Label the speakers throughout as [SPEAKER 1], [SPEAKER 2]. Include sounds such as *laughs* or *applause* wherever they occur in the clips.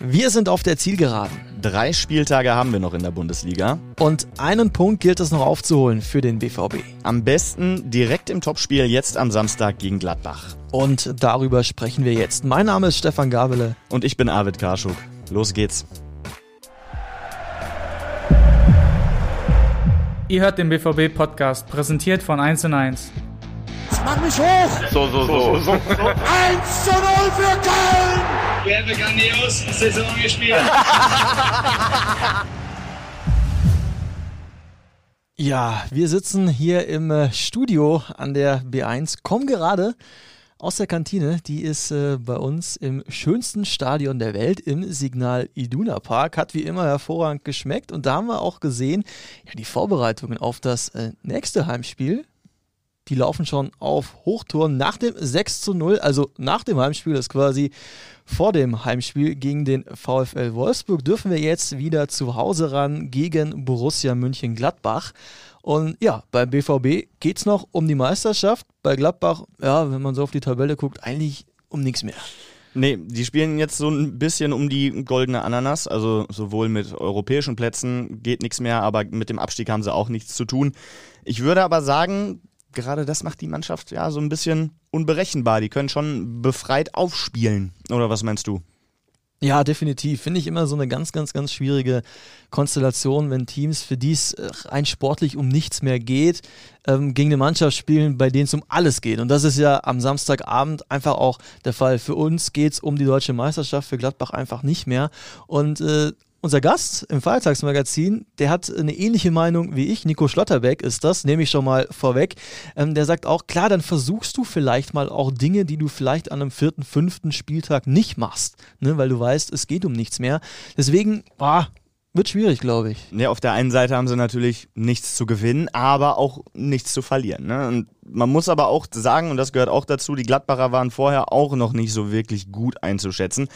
[SPEAKER 1] Wir sind auf der Zielgeraden.
[SPEAKER 2] Drei Spieltage haben wir noch in der Bundesliga.
[SPEAKER 1] Und einen Punkt gilt es noch aufzuholen für den BVB.
[SPEAKER 2] Am besten direkt im Topspiel jetzt am Samstag gegen Gladbach.
[SPEAKER 1] Und darüber sprechen wir jetzt. Mein Name ist Stefan Gabele.
[SPEAKER 2] Und ich bin Arvid Karschuk. Los geht's.
[SPEAKER 3] Ihr hört den BVB-Podcast, präsentiert von 1 1.
[SPEAKER 4] Mach mich hoch!
[SPEAKER 5] So, so, so. so, so. 1
[SPEAKER 4] zu 0 für Köln!
[SPEAKER 6] Wir haben grandios Saison gespielt. *laughs*
[SPEAKER 1] Ja, wir sitzen hier im äh, Studio an der B1, kommen gerade aus der Kantine. Die ist äh, bei uns im schönsten Stadion der Welt, im Signal Iduna Park. Hat wie immer hervorragend geschmeckt. Und da haben wir auch gesehen, ja, die Vorbereitungen auf das äh, nächste Heimspiel die laufen schon auf Hochtouren nach dem 6 zu 0, also nach dem Heimspiel, das ist quasi vor dem Heimspiel gegen den VfL Wolfsburg, dürfen wir jetzt wieder zu Hause ran gegen Borussia München-Gladbach. Und ja, beim BVB geht es noch um die Meisterschaft. Bei Gladbach, ja, wenn man so auf die Tabelle guckt, eigentlich um nichts mehr.
[SPEAKER 2] Nee, die spielen jetzt so ein bisschen um die goldene Ananas. Also sowohl mit europäischen Plätzen geht nichts mehr, aber mit dem Abstieg haben sie auch nichts zu tun. Ich würde aber sagen, gerade das macht die Mannschaft ja so ein bisschen unberechenbar. Die können schon befreit aufspielen. Oder was meinst du?
[SPEAKER 1] Ja, definitiv. Finde ich immer so eine ganz, ganz, ganz schwierige Konstellation, wenn Teams, für die es äh, rein sportlich um nichts mehr geht, ähm, gegen eine Mannschaft spielen, bei denen es um alles geht. Und das ist ja am Samstagabend einfach auch der Fall. Für uns geht es um die deutsche Meisterschaft, für Gladbach einfach nicht mehr. Und äh, unser Gast im Feiertagsmagazin, der hat eine ähnliche Meinung wie ich. Nico Schlotterbeck ist das, nehme ich schon mal vorweg. Ähm, der sagt auch, klar, dann versuchst du vielleicht mal auch Dinge, die du vielleicht an einem vierten, fünften Spieltag nicht machst, ne, weil du weißt, es geht um nichts mehr. Deswegen, boah, wird schwierig, glaube ich.
[SPEAKER 2] Ja, auf der einen Seite haben sie natürlich nichts zu gewinnen, aber auch nichts zu verlieren. Ne? Und man muss aber auch sagen, und das gehört auch dazu, die Gladbacher waren vorher auch noch nicht so wirklich gut einzuschätzen.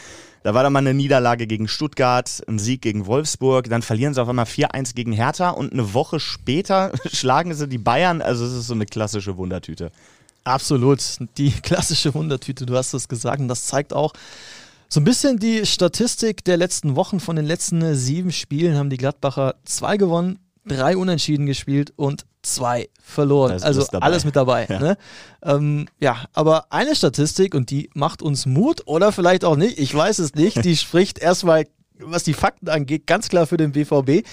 [SPEAKER 2] Da war dann mal eine Niederlage gegen Stuttgart, ein Sieg gegen Wolfsburg, dann verlieren sie auf einmal 4-1 gegen Hertha und eine Woche später *laughs* schlagen sie die Bayern. Also es ist so eine klassische Wundertüte.
[SPEAKER 1] Absolut, die klassische Wundertüte, du hast es gesagt und das zeigt auch, so ein bisschen die Statistik der letzten Wochen. Von den letzten sieben Spielen haben die Gladbacher zwei gewonnen, drei Unentschieden gespielt und zwei verloren. Also alles mit dabei. Ja. Ne? Ähm, ja, aber eine Statistik und die macht uns Mut oder vielleicht auch nicht, ich weiß es nicht, die *laughs* spricht erstmal, was die Fakten angeht, ganz klar für den BVB.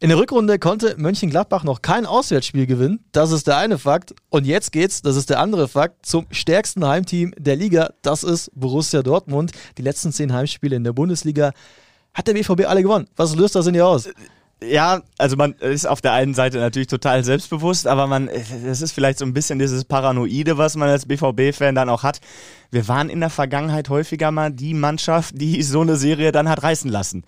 [SPEAKER 1] In der Rückrunde konnte Mönchengladbach noch kein Auswärtsspiel gewinnen. Das ist der eine Fakt. Und jetzt geht's, das ist der andere Fakt, zum stärksten Heimteam der Liga. Das ist Borussia Dortmund. Die letzten zehn Heimspiele in der Bundesliga hat der BVB alle gewonnen. Was löst das in dir aus?
[SPEAKER 2] Ja, also man ist auf der einen Seite natürlich total selbstbewusst, aber man, es ist vielleicht so ein bisschen dieses Paranoide, was man als BVB-Fan dann auch hat. Wir waren in der Vergangenheit häufiger mal die Mannschaft, die *laughs* so eine Serie dann hat reißen lassen.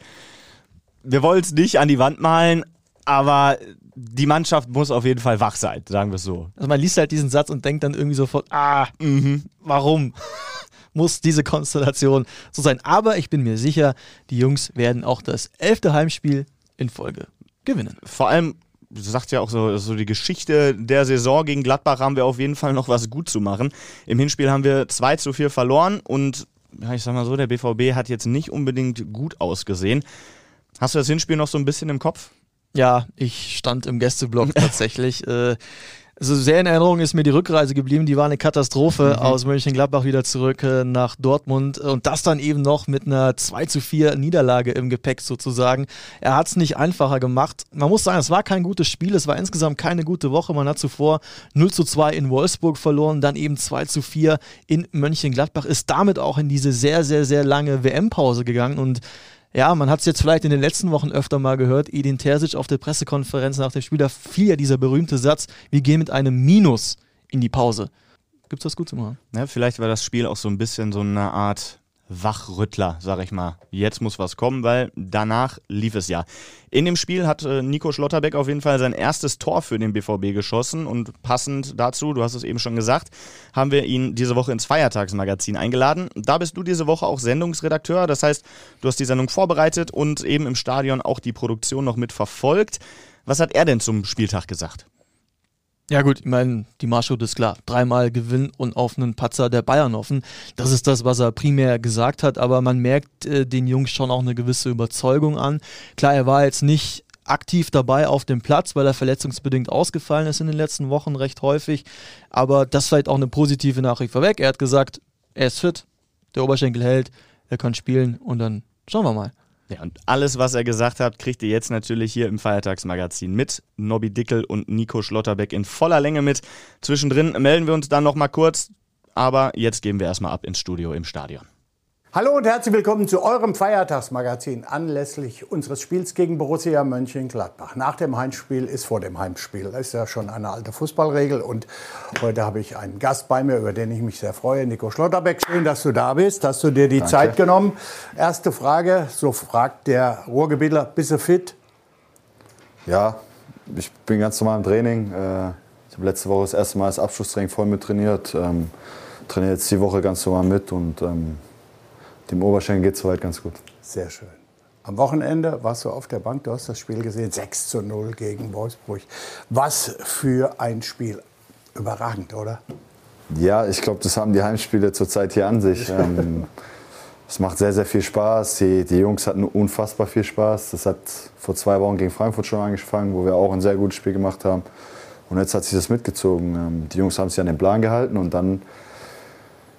[SPEAKER 2] Wir wollen es nicht an die Wand malen, aber die Mannschaft muss auf jeden Fall wach sein, sagen wir es so.
[SPEAKER 1] Also man liest halt diesen Satz und denkt dann irgendwie sofort, ah, mh, warum? *laughs* muss diese Konstellation so sein. Aber ich bin mir sicher, die Jungs werden auch das elfte Heimspiel in Folge gewinnen.
[SPEAKER 2] Vor allem, du sagst ja auch so, so die Geschichte der Saison gegen Gladbach haben wir auf jeden Fall noch was gut zu machen. Im Hinspiel haben wir 2 zu 4 verloren und ja, ich sag mal so, der BVB hat jetzt nicht unbedingt gut ausgesehen. Hast du das Hinspiel noch so ein bisschen im Kopf?
[SPEAKER 1] Ja, ich stand im Gästeblock *laughs* tatsächlich. Äh, also sehr in Erinnerung ist mir die Rückreise geblieben. Die war eine Katastrophe mhm. aus Mönchengladbach wieder zurück äh, nach Dortmund und das dann eben noch mit einer 2 zu 4 Niederlage im Gepäck sozusagen. Er hat es nicht einfacher gemacht. Man muss sagen, es war kein gutes Spiel. Es war insgesamt keine gute Woche. Man hat zuvor 0 zu 2 in Wolfsburg verloren, dann eben 2 zu 4 in Mönchengladbach, ist damit auch in diese sehr, sehr, sehr lange WM-Pause gegangen und ja, man hat es jetzt vielleicht in den letzten Wochen öfter mal gehört, Edin Terzic auf der Pressekonferenz nach dem Spiel, da fiel ja dieser berühmte Satz, wir gehen mit einem Minus in die Pause. Gibt es was gut zu machen?
[SPEAKER 2] Ja, vielleicht war das Spiel auch so ein bisschen so eine Art Wachrüttler, sag ich mal. Jetzt muss was kommen, weil danach lief es ja. In dem Spiel hat äh, Nico Schlotterbeck auf jeden Fall sein erstes Tor für den BVB geschossen und passend dazu, du hast es eben schon gesagt, haben wir ihn diese Woche ins Feiertagsmagazin eingeladen. Da bist du diese Woche auch Sendungsredakteur, das heißt, du hast die Sendung vorbereitet und eben im Stadion auch die Produktion noch mit verfolgt. Was hat er denn zum Spieltag gesagt?
[SPEAKER 1] Ja gut, ich meine, die Marschroute ist klar. Dreimal Gewinn und auf einen Patzer der Bayern offen. Das ist das, was er primär gesagt hat, aber man merkt äh, den Jungs schon auch eine gewisse Überzeugung an. Klar, er war jetzt nicht aktiv dabei auf dem Platz, weil er verletzungsbedingt ausgefallen ist in den letzten Wochen recht häufig. Aber das vielleicht auch eine positive Nachricht vorweg. Er hat gesagt, er ist fit, der Oberschenkel hält, er kann spielen und dann schauen wir mal.
[SPEAKER 2] Ja, und alles, was er gesagt hat, kriegt ihr jetzt natürlich hier im Feiertagsmagazin mit. Nobby Dickel und Nico Schlotterbeck in voller Länge mit. Zwischendrin melden wir uns dann nochmal kurz, aber jetzt gehen wir erstmal ab ins Studio im Stadion.
[SPEAKER 5] Hallo und herzlich willkommen zu eurem Feiertagsmagazin anlässlich unseres Spiels gegen Borussia Mönchengladbach. Nach dem Heimspiel ist vor dem Heimspiel. Das ist ja schon eine alte Fußballregel. Und heute habe ich einen Gast bei mir, über den ich mich sehr freue, Nico Schlotterbeck. Schön, dass du da bist. Hast du dir die Danke. Zeit genommen? Erste Frage, so fragt der Ruhrgebietler, bist du fit?
[SPEAKER 7] Ja, ich bin ganz normal im Training. Äh, ich habe letzte Woche das erste Mal das Abschlusstraining voll mit trainiert. Ähm, trainiere jetzt die Woche ganz normal mit und ähm, dem Oberschenkel geht es soweit ganz gut.
[SPEAKER 5] Sehr schön. Am Wochenende warst du auf der Bank, du hast das Spiel gesehen, 6 zu 0 gegen Wolfsburg. Was für ein Spiel. Überragend, oder?
[SPEAKER 7] Ja, ich glaube, das haben die Heimspiele zurzeit hier an sich. *laughs* Ähm, es macht sehr, sehr viel Spaß. Die, die Jungs hatten unfassbar viel Spaß. Das hat vor zwei Wochen gegen Frankfurt schon angefangen, wo wir auch ein sehr gutes Spiel gemacht haben. Und jetzt hat sich das mitgezogen. Ähm, die Jungs haben sich an den Plan gehalten und dann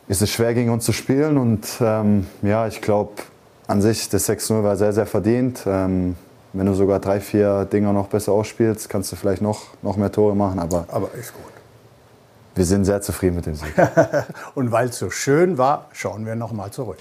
[SPEAKER 7] ist es schwer gegen uns zu spielen. Und ähm, ja, ich glaube, an sich, das 6-0 war sehr, sehr verdient. Ähm, wenn du sogar drei, vier Dinger noch besser ausspielst, kannst du vielleicht noch, noch mehr Tore machen. Aber,
[SPEAKER 5] aber ist gut.
[SPEAKER 7] Wir sind sehr zufrieden mit dem Sieg. *laughs*
[SPEAKER 5] Und weil es so schön war, schauen wir noch mal zurück.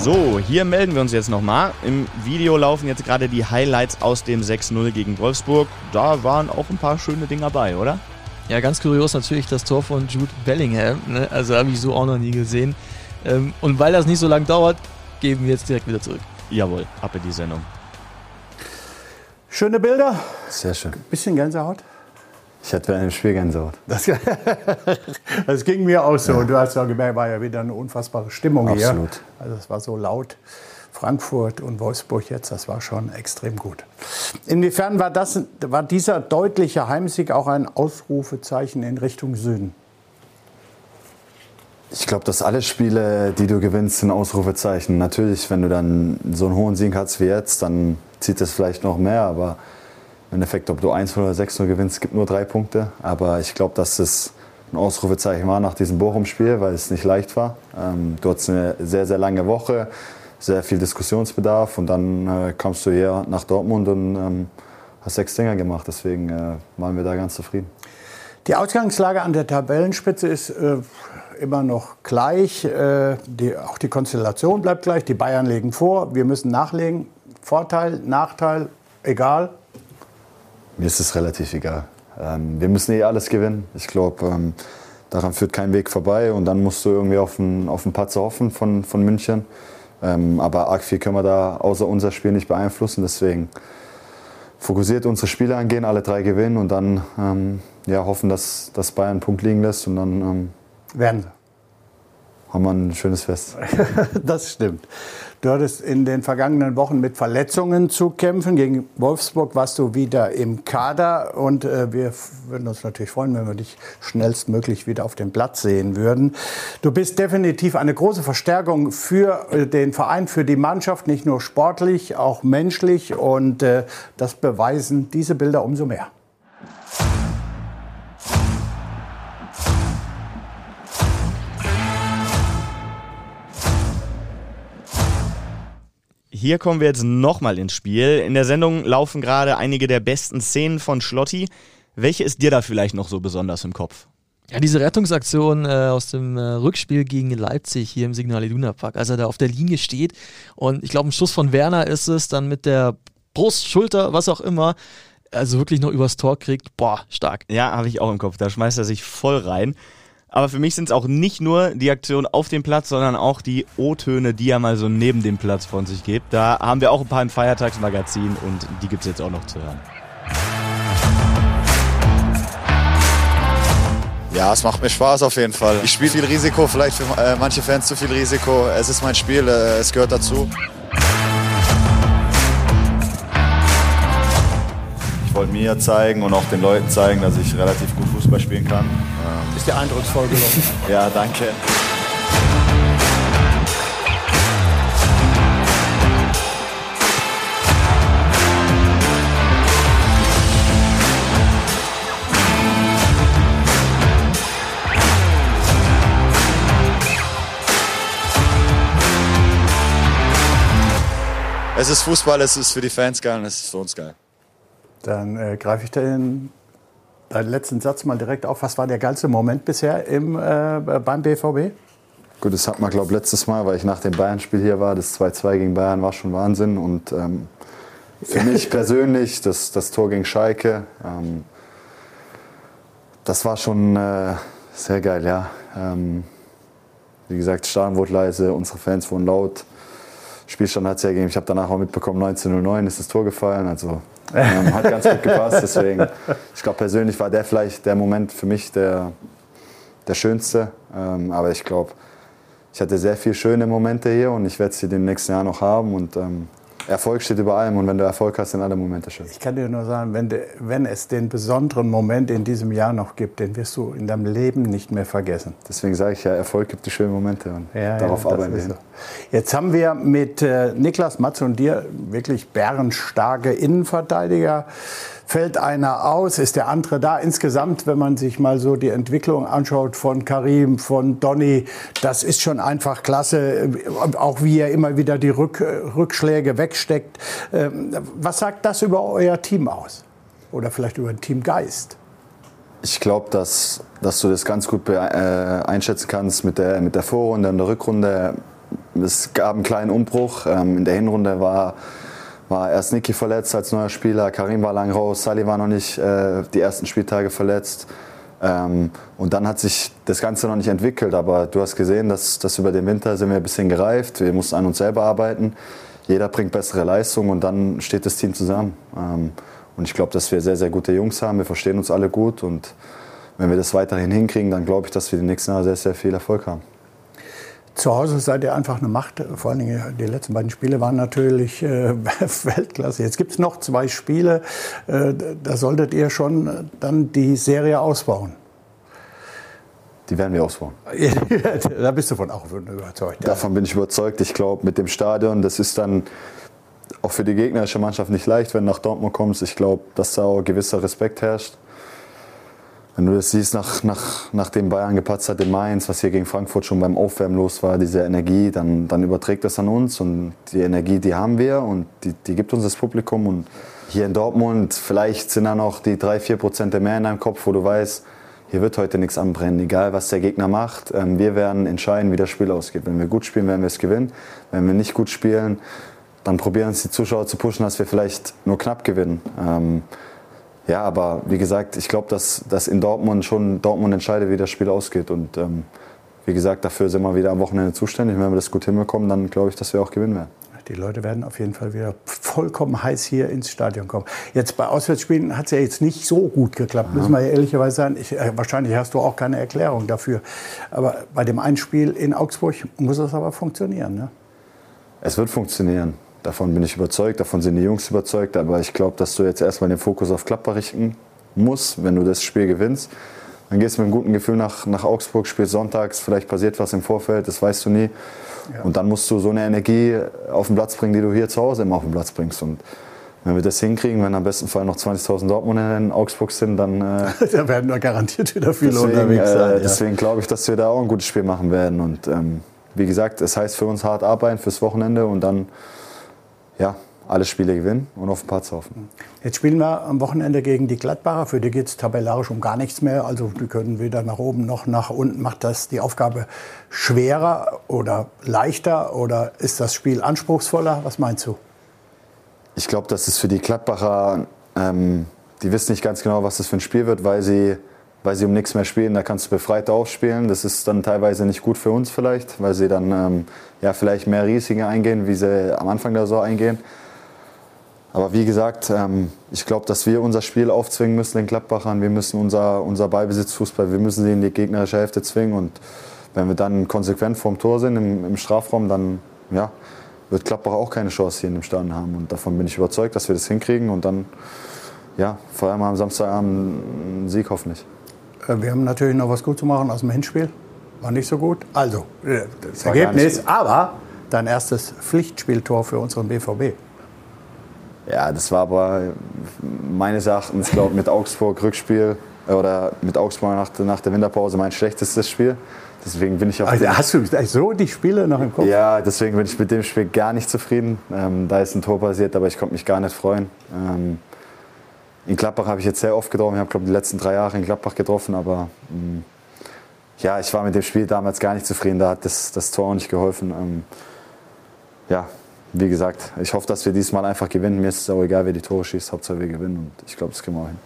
[SPEAKER 2] So, hier melden wir uns jetzt nochmal. Im Video laufen jetzt gerade die Highlights aus dem 6-0 gegen Wolfsburg. Da waren auch ein paar schöne Dinge dabei, oder?
[SPEAKER 1] Ja, ganz kurios natürlich das Tor von Jude Bellingham. Ne? Also habe ich so auch noch nie gesehen. Ähm, und weil das nicht so lange dauert, geben wir jetzt direkt wieder zurück.
[SPEAKER 2] Jawohl, ab in die Sendung.
[SPEAKER 5] Schöne Bilder.
[SPEAKER 7] Sehr schön.
[SPEAKER 5] Bisschen Gänsehaut.
[SPEAKER 7] Ich hatte bei einem Spiel Gänsehaut.
[SPEAKER 5] Das, *laughs* das ging mir auch so. Ja. Du hast ja gemerkt, war ja wieder eine unfassbare Stimmung
[SPEAKER 7] Absolut.
[SPEAKER 5] hier.
[SPEAKER 7] Absolut.
[SPEAKER 5] Also es war so laut. Frankfurt und Wolfsburg jetzt, das war schon extrem gut. Inwiefern war, das, war dieser deutliche Heimsieg auch ein Ausrufezeichen in Richtung Süden?
[SPEAKER 7] Ich glaube, dass alle Spiele, die du gewinnst, sind Ausrufezeichen. Natürlich, wenn du dann so einen hohen Sieg hast wie jetzt, dann zieht das vielleicht noch mehr. Aber im Endeffekt, ob du 1 oder 6 gewinnst, gibt nur drei Punkte. Aber ich glaube, dass es ein Ausrufezeichen war nach diesem Bochum-Spiel, weil es nicht leicht war. Ähm, du hattest eine sehr, sehr lange Woche sehr viel Diskussionsbedarf und dann äh, kommst du hier nach Dortmund und ähm, hast sechs Dinger gemacht. Deswegen äh, waren wir da ganz zufrieden.
[SPEAKER 5] Die Ausgangslage an der Tabellenspitze ist äh, immer noch gleich. Äh, die, auch die Konstellation bleibt gleich. Die Bayern legen vor, wir müssen nachlegen. Vorteil, Nachteil, egal?
[SPEAKER 7] Mir ist es relativ egal. Ähm, wir müssen eh alles gewinnen. Ich glaube, ähm, daran führt kein Weg vorbei. Und dann musst du irgendwie auf einen, auf einen Patzer hoffen von, von München. Ähm, aber arg viel können wir da außer unser Spiel nicht beeinflussen. Deswegen fokussiert unsere Spiele angehen, alle drei gewinnen und dann ähm, ja, hoffen, dass, dass Bayern einen Punkt liegen lässt und dann ähm,
[SPEAKER 5] werden sie
[SPEAKER 7] haben wir ein schönes Fest. *laughs*
[SPEAKER 5] das stimmt. Du hattest in den vergangenen Wochen mit Verletzungen zu kämpfen. Gegen Wolfsburg warst du wieder im Kader und äh, wir würden uns natürlich freuen, wenn wir dich schnellstmöglich wieder auf dem Platz sehen würden. Du bist definitiv eine große Verstärkung für äh, den Verein, für die Mannschaft, nicht nur sportlich, auch menschlich und äh, das beweisen diese Bilder umso mehr.
[SPEAKER 2] Hier kommen wir jetzt nochmal ins Spiel. In der Sendung laufen gerade einige der besten Szenen von Schlotti. Welche ist dir da vielleicht noch so besonders im Kopf?
[SPEAKER 1] Ja, diese Rettungsaktion äh, aus dem äh, Rückspiel gegen Leipzig hier im Signal Iduna Park, als er da auf der Linie steht und ich glaube, ein Schuss von Werner ist es, dann mit der Brust, Schulter, was auch immer, also wirklich noch übers Tor kriegt. Boah, stark.
[SPEAKER 2] Ja, habe ich auch im Kopf. Da schmeißt er sich voll rein. Aber für mich sind es auch nicht nur die Aktionen auf dem Platz, sondern auch die O-Töne, die er mal so neben dem Platz von sich gibt. Da haben wir auch ein paar im Feiertagsmagazin und die gibt es jetzt auch noch zu hören.
[SPEAKER 8] Ja, es macht mir Spaß auf jeden Fall. Ich spiele viel Risiko, vielleicht für äh, manche Fans zu viel Risiko. Es ist mein Spiel, äh, es gehört dazu.
[SPEAKER 7] Wollte mir zeigen und auch den Leuten zeigen, dass ich relativ gut Fußball spielen kann. Ähm,
[SPEAKER 5] Ist dir eindrucksvoll gelungen. *laughs*
[SPEAKER 7] ja, danke.
[SPEAKER 8] Es ist Fußball, es ist für die Fans geil und es ist für uns geil.
[SPEAKER 5] Dann äh, greife ich den, deinen letzten Satz mal direkt auf. Was war der geilste Moment bisher im, äh, beim BVB?
[SPEAKER 7] Gut, das hat man, glaube ich, letztes Mal, weil ich nach dem Bayern-Spiel hier war. Das 2-2 gegen Bayern war schon Wahnsinn. Und ähm, für mich *laughs* persönlich, das, das Tor gegen Schalke, ähm, das war schon äh, sehr geil, ja. Ähm, wie gesagt, Stadion wurde leise, unsere Fans wurden laut. Spielstand hat es ja gegeben. Ich habe danach auch mitbekommen, 19.09 ist das Tor gefallen. Also ähm, hat ganz gut gepasst. Deswegen, ich glaube, persönlich war der vielleicht der Moment für mich der, der schönste. Ähm, aber ich glaube, ich hatte sehr viele schöne Momente hier und ich werde sie den nächsten Jahr noch haben. Und ähm, Erfolg steht über allem und wenn du Erfolg hast, sind alle Momente schön.
[SPEAKER 5] Ich kann dir nur sagen, wenn, de, wenn es den besonderen Moment in diesem Jahr noch gibt, den wirst du in deinem Leben nicht mehr vergessen.
[SPEAKER 7] Deswegen sage ich ja, Erfolg gibt die schönen Momente und
[SPEAKER 5] Ja,
[SPEAKER 7] darauf
[SPEAKER 5] ja,
[SPEAKER 7] arbeiten wir.
[SPEAKER 5] so. Jetzt haben wir mit äh, Niklas, Matze und dir wirklich bärenstarke Innenverteidiger. Fällt einer aus, ist der andere da. Insgesamt, wenn man sich mal so die Entwicklung anschaut von Karim, von Donny, das ist schon einfach klasse. Auch wie er immer wieder die Rück, Rückschläge wegsteckt. Ähm, Was sagt das über euer Team aus? Oder vielleicht über den Teamgeist?
[SPEAKER 7] Ich glaube, dass, dass du das ganz gut äh, einschätzen kannst mit der, mit der Vorrunde und der Rückrunde. Es gab einen kleinen Umbruch. Ähm, in der Hinrunde war, war erst Niki verletzt als neuer Spieler, Karim war lang raus, Sali war noch nicht äh, die ersten Spieltage verletzt. Ähm, und dann hat sich das Ganze noch nicht entwickelt. Aber du hast gesehen, dass, dass über den Winter sind wir ein bisschen gereift. Wir mussten an uns selber arbeiten. Jeder bringt bessere Leistung und dann steht das Team zusammen. Ähm, und ich glaube, dass wir sehr, sehr gute Jungs haben. Wir verstehen uns alle gut. Und wenn wir das weiterhin hinkriegen, dann glaube ich, dass wir die nächsten Jahre sehr, sehr viel Erfolg haben.
[SPEAKER 5] Zu Hause seid ihr einfach eine Macht. Vor allen Dingen die letzten beiden Spiele waren natürlich äh, *laughs* Weltklasse. Jetzt gibt es noch zwei Spiele. Äh, da solltet ihr schon dann die Serie ausbauen.
[SPEAKER 7] Die werden wir ausbauen. *laughs*
[SPEAKER 5] da bist du von auch überzeugt. Ja.
[SPEAKER 7] Davon bin ich überzeugt. Ich glaube, mit dem Stadion, das ist dann auch für die gegnerische Mannschaft nicht leicht, wenn du nach Dortmund kommst. Ich glaube, dass da auch gewisser Respekt herrscht. Wenn du das siehst, nach, nach, nachdem Bayern gepatzt hat in Mainz, was hier gegen Frankfurt schon beim Aufwärmen los war, diese Energie, dann, dann überträgt das an uns. Und die Energie, die haben wir und die, die gibt uns das Publikum. Und hier in Dortmund, vielleicht sind da noch die drei, vier Prozent mehr in deinem Kopf, wo du weißt, hier wird heute nichts anbrennen, egal was der Gegner macht. Ähm, wir werden entscheiden, wie das Spiel ausgeht. Wenn wir gut spielen, werden wir es gewinnen. Wenn wir nicht gut spielen, dann probieren es die Zuschauer zu pushen, dass wir vielleicht nur knapp gewinnen. Ja, aber wie gesagt, ich glaube, dass, dass in Dortmund schon Dortmund entscheidet, wie das Spiel ausgeht. Und ähm, wie gesagt, dafür sind wir wieder am Wochenende zuständig. Wenn wir das gut hinbekommen, dann glaube ich, dass wir auch gewinnen werden.
[SPEAKER 5] Die Leute werden auf jeden Fall wieder vollkommen heiß hier ins Stadion kommen. Jetzt bei Auswärtsspielen hat es ja jetzt nicht so gut geklappt, müssen wir ja ehrlicherweise sagen. Ich, äh, wahrscheinlich hast du auch keine Erklärung dafür. Aber bei dem einen Spiel in Augsburg muss es aber funktionieren. Ne?
[SPEAKER 7] Es wird funktionieren. Davon bin ich überzeugt, davon sind die Jungs überzeugt. Aber ich glaube, dass du jetzt erstmal den Fokus auf Gladbach richten musst, wenn du das Spiel gewinnst. Dann gehst du mit einem guten Gefühl nach, nach Augsburg, spielst sonntags, vielleicht passiert was im Vorfeld, das weißt du nie. Und dann musst du so eine Energie auf den Platz bringen, die du hier zu Hause immer auf den Platz bringst. Und wenn wir das hinkriegen, wenn am besten Fall noch 20.000 Dortmunder in Augsburg sind, dann äh, *laughs*
[SPEAKER 5] da werden wir garantiert wieder viele
[SPEAKER 7] deswegen,
[SPEAKER 5] unterwegs sein.
[SPEAKER 7] äh,
[SPEAKER 5] ja.
[SPEAKER 7] deswegen glaube ich, dass wir da auch ein gutes Spiel machen werden. Und ähm, wie gesagt, es heißt für uns hart arbeiten fürs Wochenende und dann ja, alle Spiele gewinnen und auf den Platz laufen.
[SPEAKER 5] Jetzt spielen wir am Wochenende gegen die Gladbacher. Für die geht es tabellarisch um gar nichts mehr. Also die können weder nach oben noch nach unten. Macht das die Aufgabe schwerer oder leichter oder ist das Spiel anspruchsvoller? Was meinst du?
[SPEAKER 7] Ich glaube, dass es für die Gladbacher, ähm, die wissen nicht ganz genau, was das für ein Spiel wird, weil sie, weil sie um nichts mehr spielen. Da kannst du befreit aufspielen. Das ist dann teilweise nicht gut für uns vielleicht, weil sie dann ähm, ja, vielleicht mehr Risiken eingehen, wie sie am Anfang der Saison eingehen. Aber wie gesagt, ähm, ich glaube, dass wir unser Spiel aufzwingen müssen den Gladbachern. Wir müssen unser, unser Ballbesitzfußball, wir müssen sie in die gegnerische Hälfte zwingen. Und wenn wir dann konsequent vorm Tor sind im, im Strafraum, dann ja, wird Gladbach auch keine Chance hier in dem Stadion haben. Und davon bin ich überzeugt, dass wir das hinkriegen. Und dann ja, vor allem am Samstagabend einen Sieg hoffentlich.
[SPEAKER 5] Äh, Wir haben natürlich noch was gut zu machen aus dem Hinspiel. War nicht so gut. Also, äh, das
[SPEAKER 7] nicht
[SPEAKER 5] Ergebnis,
[SPEAKER 7] gut.
[SPEAKER 5] aber dein erstes Pflichtspieltor für unseren BVB.
[SPEAKER 7] Ja, das war aber meines Erachtens, glaube mit Augsburg Rückspiel äh, oder mit Augsburg nach, nach der Winterpause mein schlechtestes Spiel. Deswegen bin ich auch
[SPEAKER 5] Also, hast du so die Spiele noch im Kopf?
[SPEAKER 7] Ja, deswegen bin ich mit dem Spiel gar nicht zufrieden. Ähm, da ist ein Tor passiert, aber ich konnte mich gar nicht freuen. Ähm, in Gladbach habe ich jetzt sehr oft getroffen. Ich habe, glaube die letzten drei Jahre in Gladbach getroffen, aber ähm, ja, ich war mit dem Spiel damals gar nicht zufrieden. Da hat das, das Tor auch nicht geholfen. Ähm, ja, wie gesagt, ich hoffe, dass wir diesmal einfach gewinnen. Mir ist es auch egal, wer die Tore schießt. Hauptsache wir gewinnen und ich glaube, das kriegen wir auch hin.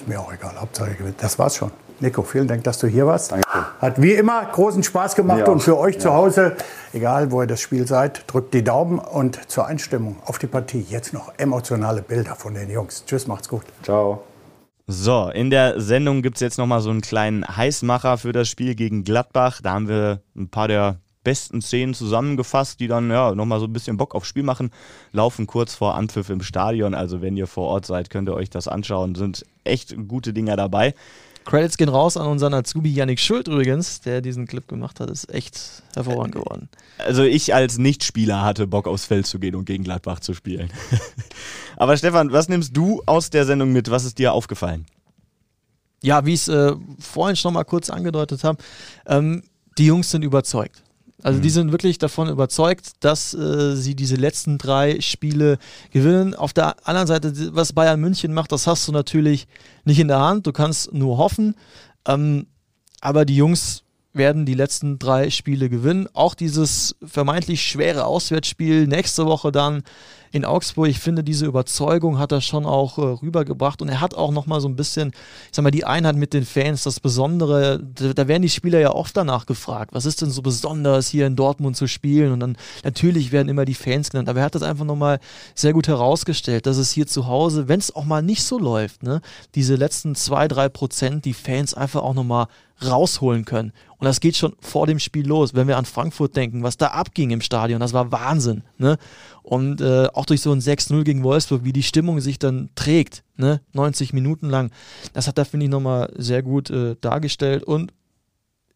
[SPEAKER 5] Ist mir auch egal, Hauptsache gewinnt. Das war's schon. Nico, vielen Dank, dass du hier warst.
[SPEAKER 7] Danke.
[SPEAKER 5] Hat wie immer großen Spaß gemacht und für euch zu
[SPEAKER 7] Ja.
[SPEAKER 5] Hause, egal wo ihr das Spiel seid, drückt die Daumen und zur Einstimmung auf die Partie jetzt noch emotionale Bilder von den Jungs. Tschüss, macht's gut.
[SPEAKER 7] Ciao.
[SPEAKER 2] So, in der Sendung gibt es jetzt nochmal so einen kleinen Heißmacher für das Spiel gegen Gladbach. Da haben wir ein paar der besten Szenen zusammengefasst, die dann ja nochmal so ein bisschen Bock aufs Spiel machen. Laufen kurz vor Anpfiff im Stadion. Also wenn ihr vor Ort seid, könnt ihr euch das anschauen. Sind echt gute Dinger dabei.
[SPEAKER 1] Credits gehen raus an unseren Azubi Yannick Schuld übrigens, der diesen Clip gemacht hat. Ist echt hervorragend geworden.
[SPEAKER 2] Also ich als Nichtspieler hatte Bock aufs Feld zu gehen und gegen Gladbach zu spielen. *laughs* Aber Stefan, was nimmst du aus der Sendung mit? Was ist dir aufgefallen?
[SPEAKER 1] Ja, wie ich es äh, vorhin schon mal kurz angedeutet habe, ähm, die Jungs sind überzeugt. Also die sind wirklich davon überzeugt, dass äh, sie diese letzten drei Spiele gewinnen. Auf der anderen Seite, was Bayern München macht, das hast du natürlich nicht in der Hand. Du kannst nur hoffen. Ähm, aber die Jungs werden die letzten drei Spiele gewinnen. Auch dieses vermeintlich schwere Auswärtsspiel nächste Woche dann in Augsburg. Ich finde, diese Überzeugung hat er schon auch äh, rübergebracht und er hat auch nochmal so ein bisschen, ich sag mal, die Einheit mit den Fans, das Besondere, da, da werden die Spieler ja oft danach gefragt, was ist denn so besonders hier in Dortmund zu spielen und dann natürlich werden immer die Fans genannt, aber er hat das einfach nochmal sehr gut herausgestellt, dass es hier zu Hause, wenn es auch mal nicht so läuft, ne, diese letzten zwei, drei Prozent, die Fans einfach auch nochmal rausholen können. Und das geht schon vor dem Spiel los, wenn wir an Frankfurt denken, was da abging im Stadion, das war Wahnsinn. Ne? Und äh, auch durch so ein 6-0 gegen Wolfsburg, wie die Stimmung sich dann trägt, ne? 90 Minuten lang, das hat er, finde ich, nochmal sehr gut äh, dargestellt. Und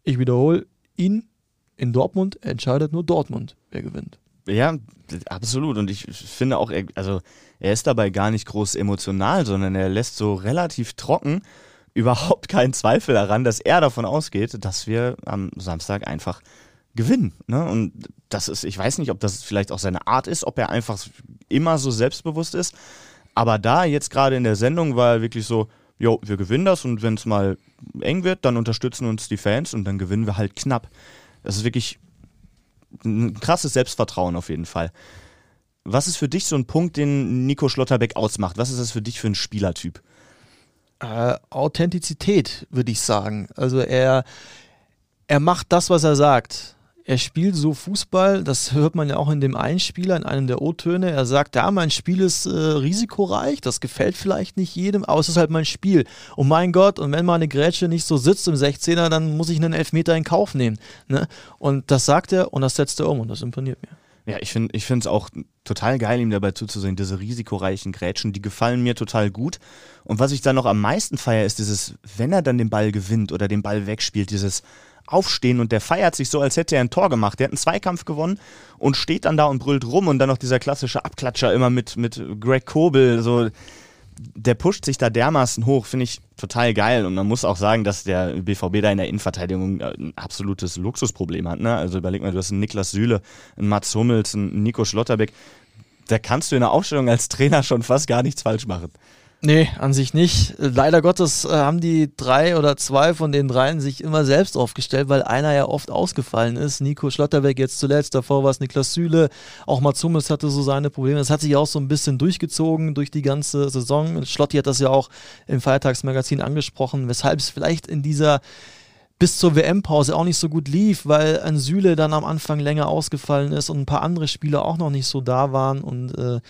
[SPEAKER 1] ich wiederhole, ihn in Dortmund entscheidet nur Dortmund, wer gewinnt.
[SPEAKER 2] Ja, absolut. Und ich finde auch, er, also er ist dabei gar nicht groß emotional, sondern er lässt so relativ trocken überhaupt keinen Zweifel daran, dass er davon ausgeht, dass wir am Samstag einfach gewinnen. Ne? Und das ist, ich weiß nicht, ob das vielleicht auch seine Art ist, ob er einfach immer so selbstbewusst ist. Aber da jetzt gerade in der Sendung war er wirklich so, jo, wir gewinnen das und wenn es mal eng wird, dann unterstützen uns die Fans und dann gewinnen wir halt knapp. Das ist wirklich ein krasses Selbstvertrauen auf jeden Fall. Was ist für dich so ein Punkt, den Nico Schlotterbeck ausmacht? Was ist das für dich für ein Spielertyp?
[SPEAKER 1] Äh, Authentizität, würde ich sagen. Also er, er macht das, was er sagt. Er spielt so Fußball, das hört man ja auch in dem Einspieler, in einem der O-Töne. Er sagt, ja, mein Spiel ist äh, risikoreich, das gefällt vielleicht nicht jedem, aber es ist halt mein Spiel. Und mein Gott, und wenn mal eine Grätsche nicht so sitzt im 16er, dann muss ich einen Elfmeter in Kauf nehmen. Ne? Und das sagt er und das setzt er um und das imponiert mir.
[SPEAKER 2] Ja, ich finde es auch total geil, ihm dabei zuzusehen. Diese risikoreichen Grätschen, die gefallen mir total gut. Und was ich dann noch am meisten feiere, ist dieses, wenn er dann den Ball gewinnt oder den Ball wegspielt, dieses Aufstehen und der feiert sich so, als hätte er ein Tor gemacht. Der hat einen Zweikampf gewonnen und steht dann da und brüllt rum und dann noch dieser klassische Abklatscher immer mit, mit Greg Kobel, so der pusht sich da dermaßen hoch, finde ich total geil. Und man muss auch sagen, dass der BVB da in der Innenverteidigung äh, ein absolutes Luxusproblem hat. Ne? Also überleg mal, du hast einen Niklas Süle, einen Mats Hummels, einen Nico Schlotterbeck. Da kannst du in der Aufstellung als Trainer schon fast gar nichts falsch machen.
[SPEAKER 1] Nee, an sich nicht. Leider Gottes äh, haben die drei oder zwei von den dreien sich immer selbst aufgestellt, weil einer ja oft ausgefallen ist. Nico Schlotterbeck jetzt zuletzt, davor war es Niklas Süle. Auch Mats Hummels hatte so seine Probleme. Das hat sich auch so ein bisschen durchgezogen durch die ganze Saison. Schlotti hat das ja auch im Feiertagsmagazin angesprochen, weshalb es vielleicht in dieser bis zur WM-Pause auch nicht so gut lief, weil ein Süle dann am Anfang länger ausgefallen ist und ein paar andere Spieler auch noch nicht so da waren und äh,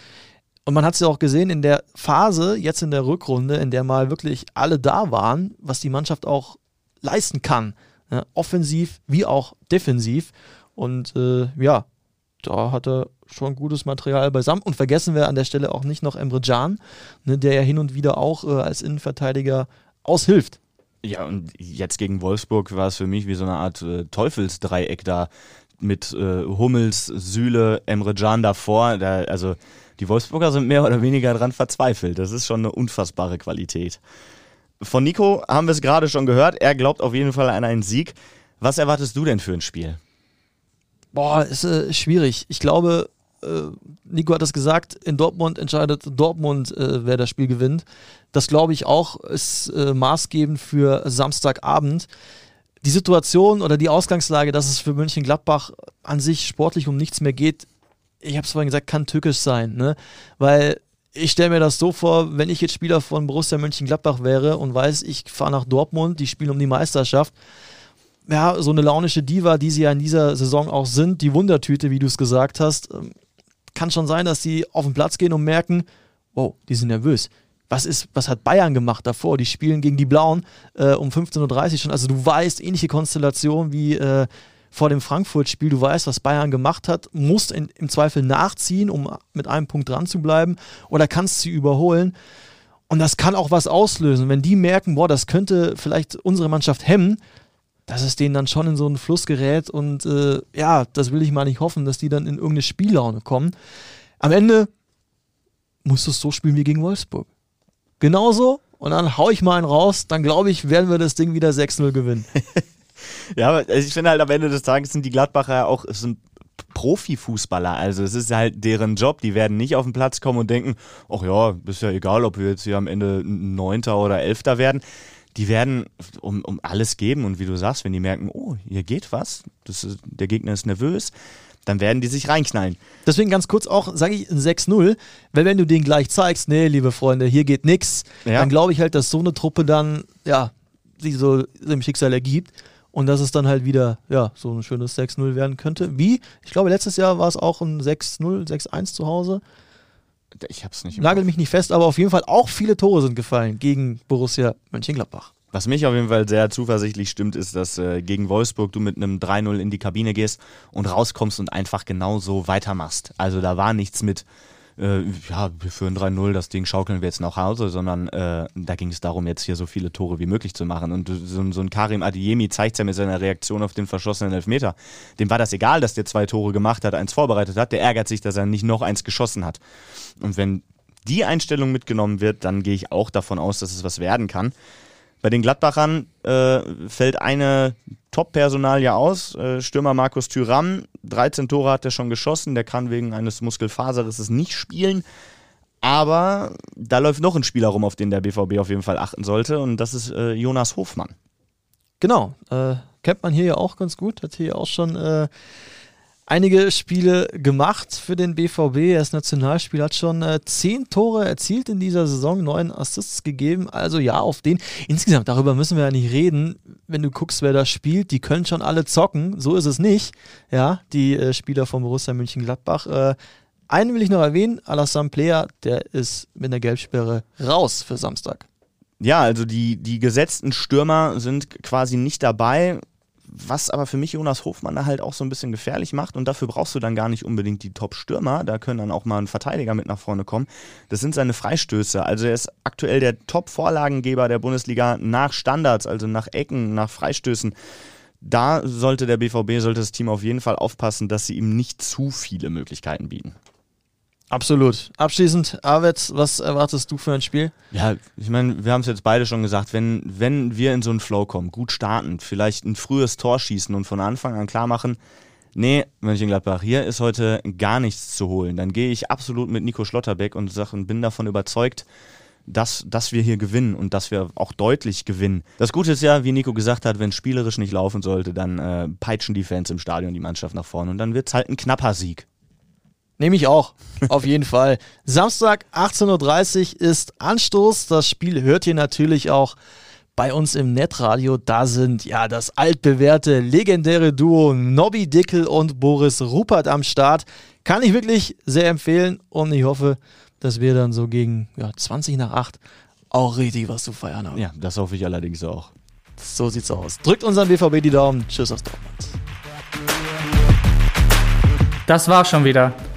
[SPEAKER 1] und man hat es ja auch gesehen in der Phase, jetzt in der Rückrunde, in der mal wirklich alle da waren, was die Mannschaft auch leisten kann. Ja, offensiv wie auch defensiv. Und äh, ja, da hat er schon gutes Material beisammen. Und vergessen wir an der Stelle auch nicht noch Emre Can, ne, der ja hin und wieder auch äh, als Innenverteidiger aushilft.
[SPEAKER 2] Ja, und jetzt gegen Wolfsburg war es für mich wie so eine Art äh, Teufelsdreieck da mit äh, Hummels, Süle, Emre Can davor. Da, also die Wolfsburger sind mehr oder weniger dran verzweifelt. Das ist schon eine unfassbare Qualität. Von Nico haben wir es gerade schon gehört. Er glaubt auf jeden Fall an einen Sieg. Was erwartest du denn für ein Spiel?
[SPEAKER 1] Boah, ist äh, schwierig. Ich glaube, äh, Nico hat das gesagt, in Dortmund entscheidet Dortmund, äh, wer das Spiel gewinnt. Das glaube ich auch, ist äh, maßgebend für Samstagabend. Die Situation oder die Ausgangslage, dass es für Mönchengladbach an sich sportlich um nichts mehr geht, ich habe es vorhin gesagt, kann tückisch sein. Ne? Weil ich stelle mir das so vor, wenn ich jetzt Spieler von Borussia Mönchengladbach wäre und weiß, ich fahre nach Dortmund, die spielen um die Meisterschaft. Ja, so eine launische Diva, die sie ja in dieser Saison auch sind, die Wundertüte, wie du es gesagt hast, ähm, kann schon sein, dass sie auf den Platz gehen und merken, wow, die sind nervös. Was, ist, was hat Bayern gemacht davor? Die spielen gegen die Blauen äh, um 15.30 Uhr schon. Also du weißt, ähnliche Konstellation wie äh, vor dem Frankfurt-Spiel. Du weißt, was Bayern gemacht hat, musst in, im Zweifel nachziehen, um mit einem Punkt dran zu bleiben oder kannst sie überholen. Und das kann auch was auslösen. Wenn die merken, boah, das könnte vielleicht unsere Mannschaft hemmen, dass es denen dann schon in so einen Fluss gerät und äh, ja, das will ich mal nicht hoffen, dass die dann in irgendeine Spiellaune kommen. Am Ende musst du es so spielen wie gegen Wolfsburg. Genauso und dann hau ich mal einen raus, dann glaube ich, werden wir das Ding wieder 6-0 gewinnen. *laughs* *laughs*
[SPEAKER 2] ja, aber ich finde halt am Ende des Tages sind die Gladbacher ja auch sind Profifußballer. Also es ist halt deren Job. Die werden nicht auf den Platz kommen und denken, ach ja, ist ja egal, ob wir jetzt hier am Ende Neunter oder Elfter werden. Die werden um, um alles geben und wie du sagst, wenn die merken, oh, hier geht was, das ist, der Gegner ist nervös, dann werden die sich reinknallen.
[SPEAKER 1] Deswegen ganz kurz auch, sage ich 6-0, weil wenn du denen gleich zeigst, nee, liebe Freunde, hier geht nichts, ja. dann glaube ich halt, dass so eine Truppe dann, ja, sich so dem Schicksal ergibt und dass es dann halt wieder, ja, so ein schönes 6-0 werden könnte. Wie? Ich glaube, letztes Jahr war es auch ein 6-0, 6-1 zu Hause.
[SPEAKER 2] Ich hab's nicht.
[SPEAKER 1] Nagel mich nicht fest, aber auf jeden Fall auch viele Tore sind gefallen gegen Borussia Mönchengladbach.
[SPEAKER 2] Was mich auf jeden Fall sehr zuversichtlich stimmt, ist, dass äh, gegen Wolfsburg du mit einem 3-0 in die Kabine gehst und rauskommst und einfach genauso weitermachst. Also da war nichts mit, äh, ja, wir führen 3-0, das Ding schaukeln wir jetzt nach Hause, sondern äh, da ging es darum, jetzt hier so viele Tore wie möglich zu machen. Und so, so ein Karim Adiemi zeigt ja mit seiner Reaktion auf den verschossenen Elfmeter. Dem war das egal, dass der zwei Tore gemacht hat, eins vorbereitet hat. Der ärgert sich, dass er nicht noch eins geschossen hat. Und wenn die Einstellung mitgenommen wird, dann gehe ich auch davon aus, dass es was werden kann. Bei den Gladbachern äh, fällt eine Top-Personalie aus. Äh, Stürmer Markus Thüram, 13 Tore hat er schon geschossen. Der kann wegen eines Muskelfaserrisses nicht spielen. Aber da läuft noch ein Spieler rum, auf den der BVB auf jeden Fall achten sollte. Und das ist äh, Jonas Hofmann.
[SPEAKER 1] Genau. Äh, kennt man hier ja auch ganz gut. Hat hier auch schon äh, einige Spiele gemacht für den BVB. Er ist Nationalspieler, hat schon äh, zehn Tore erzielt in dieser Saison, neun Assists gegeben. Also ja, auf den. Insgesamt, darüber müssen wir ja nicht reden. Wenn du guckst, wer da spielt, die können schon alle zocken. So ist es nicht. Ja, die äh, Spieler von Borussia Mönchengladbach. Äh, einen will ich noch erwähnen, Alassane Player, der ist mit einer Gelbsperre raus für Samstag.
[SPEAKER 2] Ja, also die, die gesetzten Stürmer sind quasi nicht dabei was aber für mich Jonas Hofmann da halt auch so ein bisschen gefährlich macht und dafür brauchst du dann gar nicht unbedingt die Top-Stürmer, da können dann auch mal ein Verteidiger mit nach vorne kommen. Das sind seine Freistöße. Also er ist aktuell der Top-Vorlagengeber der Bundesliga nach Standards, also nach Ecken, nach Freistößen. Da sollte der BVB, sollte das Team auf jeden Fall aufpassen, dass sie ihm nicht zu viele Möglichkeiten bieten.
[SPEAKER 1] Absolut. Abschließend, Arvid, was erwartest du für ein Spiel?
[SPEAKER 2] Ja, ich meine, wir haben es jetzt beide schon gesagt, wenn, wenn wir in so einen Flow kommen, gut starten, vielleicht ein frühes Tor schießen und von Anfang an klar machen, nee, Mönchengladbach, hier ist heute gar nichts zu holen, dann gehe ich absolut mit Nico Schlotterbeck und bin davon überzeugt, dass, dass wir hier gewinnen und dass wir auch deutlich gewinnen. Das Gute ist ja, wie Nico gesagt hat, wenn spielerisch nicht laufen sollte, dann äh, peitschen die Fans im Stadion die Mannschaft nach vorne und dann wird es halt ein knapper Sieg.
[SPEAKER 1] Nehme ich auch, auf jeden Fall. Samstag 18.30 Uhr ist Anstoß. Das Spiel hört ihr natürlich auch bei uns im Netradio. Da sind ja das altbewährte, legendäre Duo Nobby Dickel und Boris Rupert am Start. Kann ich wirklich sehr empfehlen und ich hoffe, dass wir dann so gegen ja, 20 nach 8 auch richtig was zu feiern haben.
[SPEAKER 2] Ja, das hoffe ich allerdings auch.
[SPEAKER 1] So sieht's aus. Drückt unseren BVB die Daumen. Tschüss aus Dortmund.
[SPEAKER 3] Das war schon wieder.